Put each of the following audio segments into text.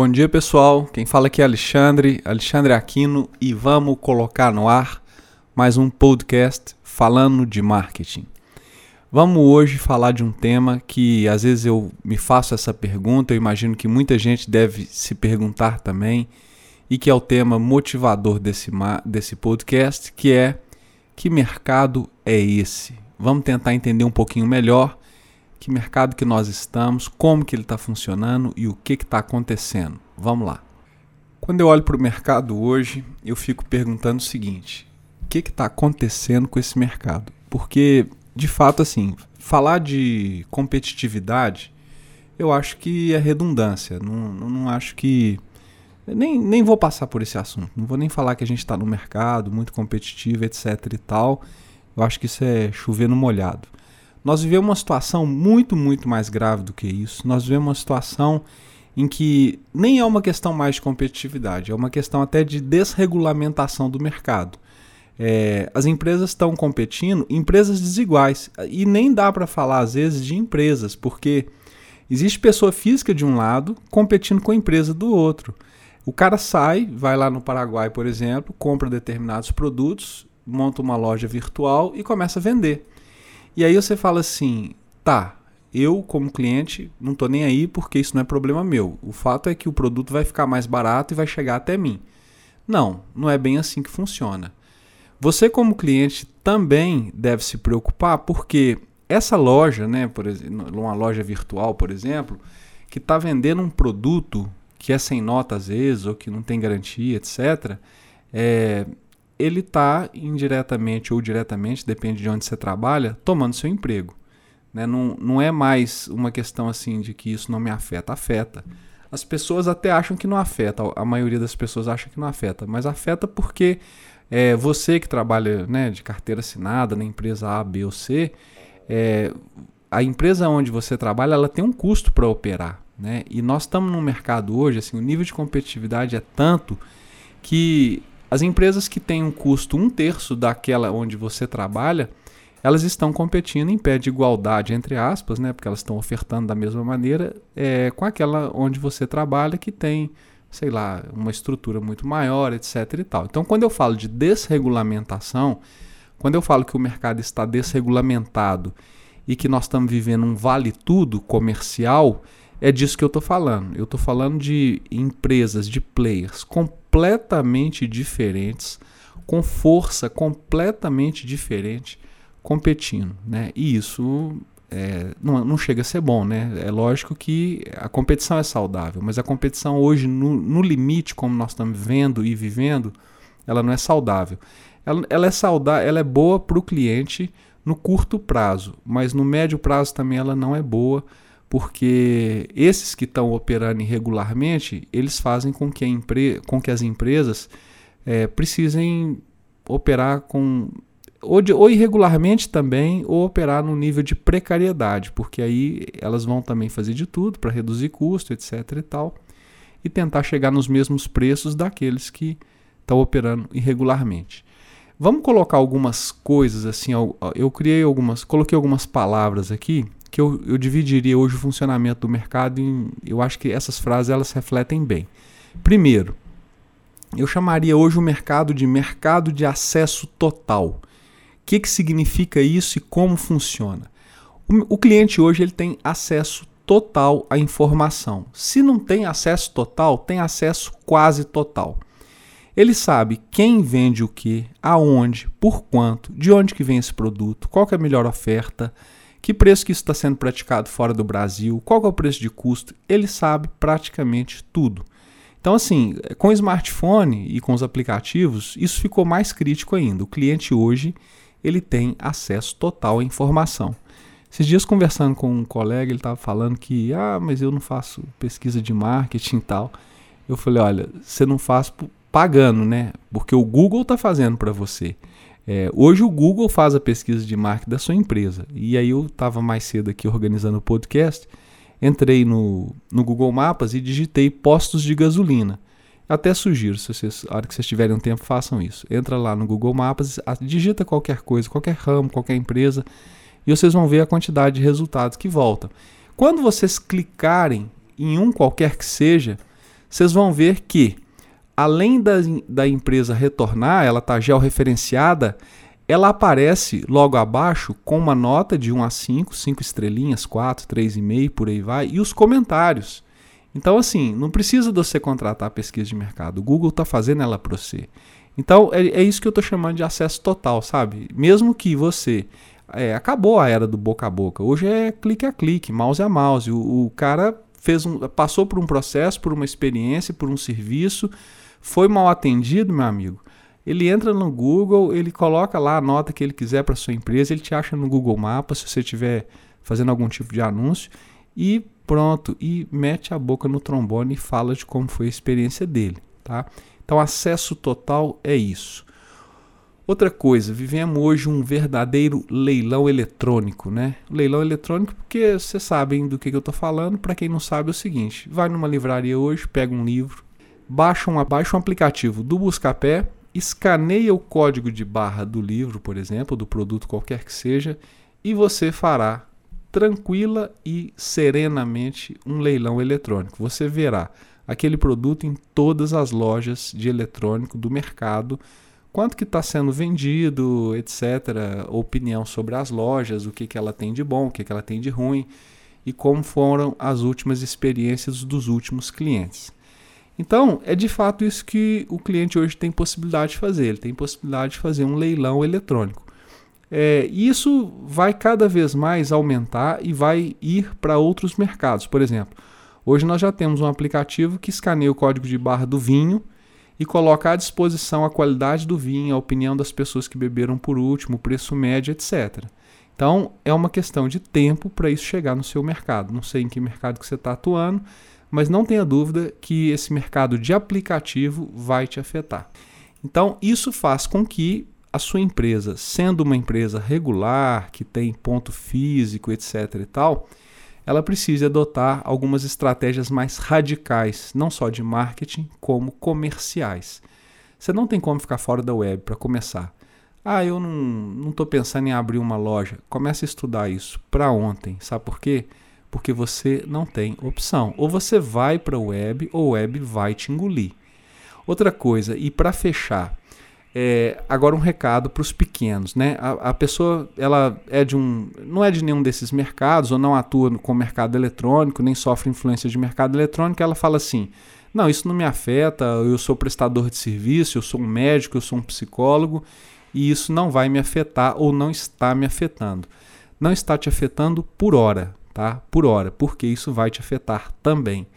Bom dia, pessoal. Quem fala aqui é Alexandre, Alexandre Aquino, e vamos colocar no ar mais um podcast falando de marketing. Vamos hoje falar de um tema que às vezes eu me faço essa pergunta, eu imagino que muita gente deve se perguntar também, e que é o tema motivador desse, desse podcast, que é que mercado é esse? Vamos tentar entender um pouquinho melhor que mercado que nós estamos, como que ele está funcionando e o que está acontecendo. Vamos lá. Quando eu olho para o mercado hoje, eu fico perguntando o seguinte: o que está acontecendo com esse mercado? Porque, de fato, assim, falar de competitividade, eu acho que é redundância. Não, não acho que. Nem, nem vou passar por esse assunto. Não vou nem falar que a gente está no mercado muito competitivo, etc e tal. Eu acho que isso é chover no molhado. Nós vivemos uma situação muito, muito mais grave do que isso. Nós vivemos uma situação em que nem é uma questão mais de competitividade, é uma questão até de desregulamentação do mercado. É, as empresas estão competindo, empresas desiguais, e nem dá para falar às vezes de empresas, porque existe pessoa física de um lado competindo com a empresa do outro. O cara sai, vai lá no Paraguai, por exemplo, compra determinados produtos, monta uma loja virtual e começa a vender. E aí você fala assim, tá, eu como cliente não estou nem aí porque isso não é problema meu. O fato é que o produto vai ficar mais barato e vai chegar até mim. Não, não é bem assim que funciona. Você como cliente também deve se preocupar porque essa loja, né, por exemplo, uma loja virtual, por exemplo, que está vendendo um produto que é sem nota às vezes ou que não tem garantia, etc. É, ele está indiretamente ou diretamente, depende de onde você trabalha, tomando seu emprego. Né? Não, não é mais uma questão assim de que isso não me afeta, afeta. As pessoas até acham que não afeta, a maioria das pessoas acha que não afeta, mas afeta porque é, você que trabalha né, de carteira assinada na empresa A, B ou C, é, a empresa onde você trabalha ela tem um custo para operar. Né? E nós estamos num mercado hoje, assim, o nível de competitividade é tanto que as empresas que têm um custo um terço daquela onde você trabalha, elas estão competindo em pé de igualdade, entre aspas, né, porque elas estão ofertando da mesma maneira, é, com aquela onde você trabalha que tem, sei lá, uma estrutura muito maior, etc. e tal. Então, quando eu falo de desregulamentação, quando eu falo que o mercado está desregulamentado e que nós estamos vivendo um vale-tudo comercial, é disso que eu estou falando. Eu estou falando de empresas, de players completamente diferentes, com força completamente diferente, competindo. Né? E isso é, não, não, chega a ser bom. Né? É lógico que a competição é saudável, mas a competição hoje, no, no limite, como nós estamos vendo e vivendo, ela não é saudável. Ela, ela é saudável, ela é boa para o cliente no curto prazo, mas no médio prazo também ela não é boa porque esses que estão operando irregularmente, eles fazem com que, empre com que as empresas é, precisem operar com ou, de, ou, irregularmente também, ou operar no nível de precariedade, porque aí elas vão também fazer de tudo para reduzir custo, etc. e tal, e tentar chegar nos mesmos preços daqueles que estão operando irregularmente. Vamos colocar algumas coisas assim, eu criei algumas, coloquei algumas palavras aqui que eu, eu dividiria hoje o funcionamento do mercado em. Eu acho que essas frases elas refletem bem. Primeiro, eu chamaria hoje o mercado de mercado de acesso total. O que, que significa isso e como funciona? O, o cliente hoje ele tem acesso total à informação. Se não tem acesso total, tem acesso quase total. Ele sabe quem vende o que, aonde, por quanto, de onde que vem esse produto, qual é a melhor oferta, que preço que isso está sendo praticado fora do Brasil, qual é o preço de custo, ele sabe praticamente tudo. Então, assim, com o smartphone e com os aplicativos, isso ficou mais crítico ainda. O cliente hoje ele tem acesso total à informação. Esses dias conversando com um colega, ele estava falando que, ah, mas eu não faço pesquisa de marketing e tal. Eu falei, olha, você não faz pagando, né? Porque o Google está fazendo para você. É, hoje o Google faz a pesquisa de marketing da sua empresa. E aí eu estava mais cedo aqui organizando o podcast, entrei no, no Google Maps e digitei postos de gasolina. Até sugiro, se vocês, a hora que vocês tiverem um tempo, façam isso. Entra lá no Google Maps, digita qualquer coisa, qualquer ramo, qualquer empresa, e vocês vão ver a quantidade de resultados que voltam. Quando vocês clicarem em um qualquer que seja, vocês vão ver que, além da, da empresa retornar, ela está georreferenciada, ela aparece logo abaixo com uma nota de 1 a 5, 5 estrelinhas, 4, 3,5, por aí vai, e os comentários. Então, assim, não precisa você contratar a pesquisa de mercado. O Google está fazendo ela para você. Então, é, é, isso que eu estou chamando de acesso total, sabe? Mesmo que você. É, acabou a era do boca a boca. Hoje é clique a clique, mouse a mouse. O, o cara fez um, passou por um processo, por uma experiência, por um serviço, foi mal atendido, meu amigo. Ele entra no Google, ele coloca lá a nota que ele quiser para sua empresa, ele te acha no Google Maps se você estiver fazendo algum tipo de anúncio e pronto, e mete a boca no trombone e fala de como foi a experiência dele, tá? Então, acesso total é isso. Outra coisa, vivemos hoje um verdadeiro leilão eletrônico, né? Leilão eletrônico porque vocês sabem do que, que eu estou falando. Para quem não sabe é o seguinte: vai numa livraria hoje, pega um livro, baixa um, baixa um aplicativo do Buscapé, escaneia o código de barra do livro, por exemplo, do produto qualquer que seja, e você fará tranquila e serenamente um leilão eletrônico. Você verá aquele produto em todas as lojas de eletrônico do mercado, quanto que está sendo vendido, etc. Opinião sobre as lojas, o que, que ela tem de bom, o que, que ela tem de ruim e como foram as últimas experiências dos últimos clientes. Então, é de fato isso que o cliente hoje tem possibilidade de fazer. Ele tem possibilidade de fazer um leilão eletrônico. É, isso vai cada vez mais aumentar e vai ir para outros mercados. Por exemplo, hoje nós já temos um aplicativo que escaneia o código de barra do vinho e coloca à disposição a qualidade do vinho, a opinião das pessoas que beberam por último, o preço médio, etc. Então é uma questão de tempo para isso chegar no seu mercado. Não sei em que mercado que você está atuando, mas não tenha dúvida que esse mercado de aplicativo vai te afetar. Então isso faz com que a sua empresa, sendo uma empresa regular, que tem ponto físico, etc e tal, ela precisa adotar algumas estratégias mais radicais, não só de marketing, como comerciais. Você não tem como ficar fora da web para começar. Ah, eu não estou pensando em abrir uma loja. Comece a estudar isso para ontem. Sabe por quê? Porque você não tem opção. Ou você vai para a web, ou a web vai te engolir. Outra coisa, e para fechar, é, agora um recado para os pequenos, né? A, a, pessoa ela é de um, não é de nenhum desses mercados ou não atua com mercado eletrônico, nem sofre influência de mercado eletrônico. Ela fala assim: não, isso não me afeta. Eu sou prestador de serviço, eu sou um médico, eu sou um psicólogo e isso não vai me afetar ou não está me afetando. Não está te afetando por hora, tá? Por hora, porque isso vai te afetar também.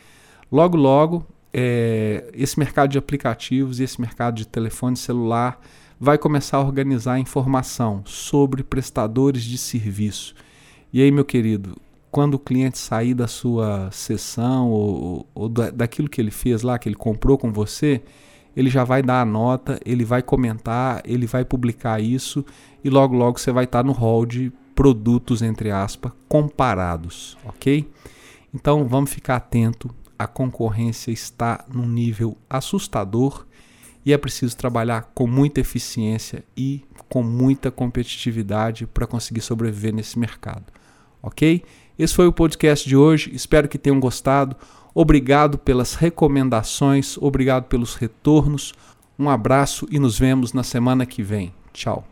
Logo, logo é, esse mercado de aplicativos e esse mercado de telefone celular vai começar a organizar informação sobre prestadores de serviço. E aí, meu querido, quando o cliente sair da sua sessão ou, ou daquilo que ele fez lá, que ele comprou com você, ele já vai dar a nota, ele vai comentar, ele vai publicar isso e logo logo você vai estar no hall de produtos entre aspas comparados, ok? Então vamos ficar atento a concorrência está num nível assustador e é preciso trabalhar com muita eficiência e com muita competitividade para conseguir sobreviver nesse mercado. Ok? Esse foi o podcast de hoje. Espero que tenham gostado. Obrigado pelas recomendações, obrigado pelos retornos. Um abraço e nos vemos na semana que vem. Tchau.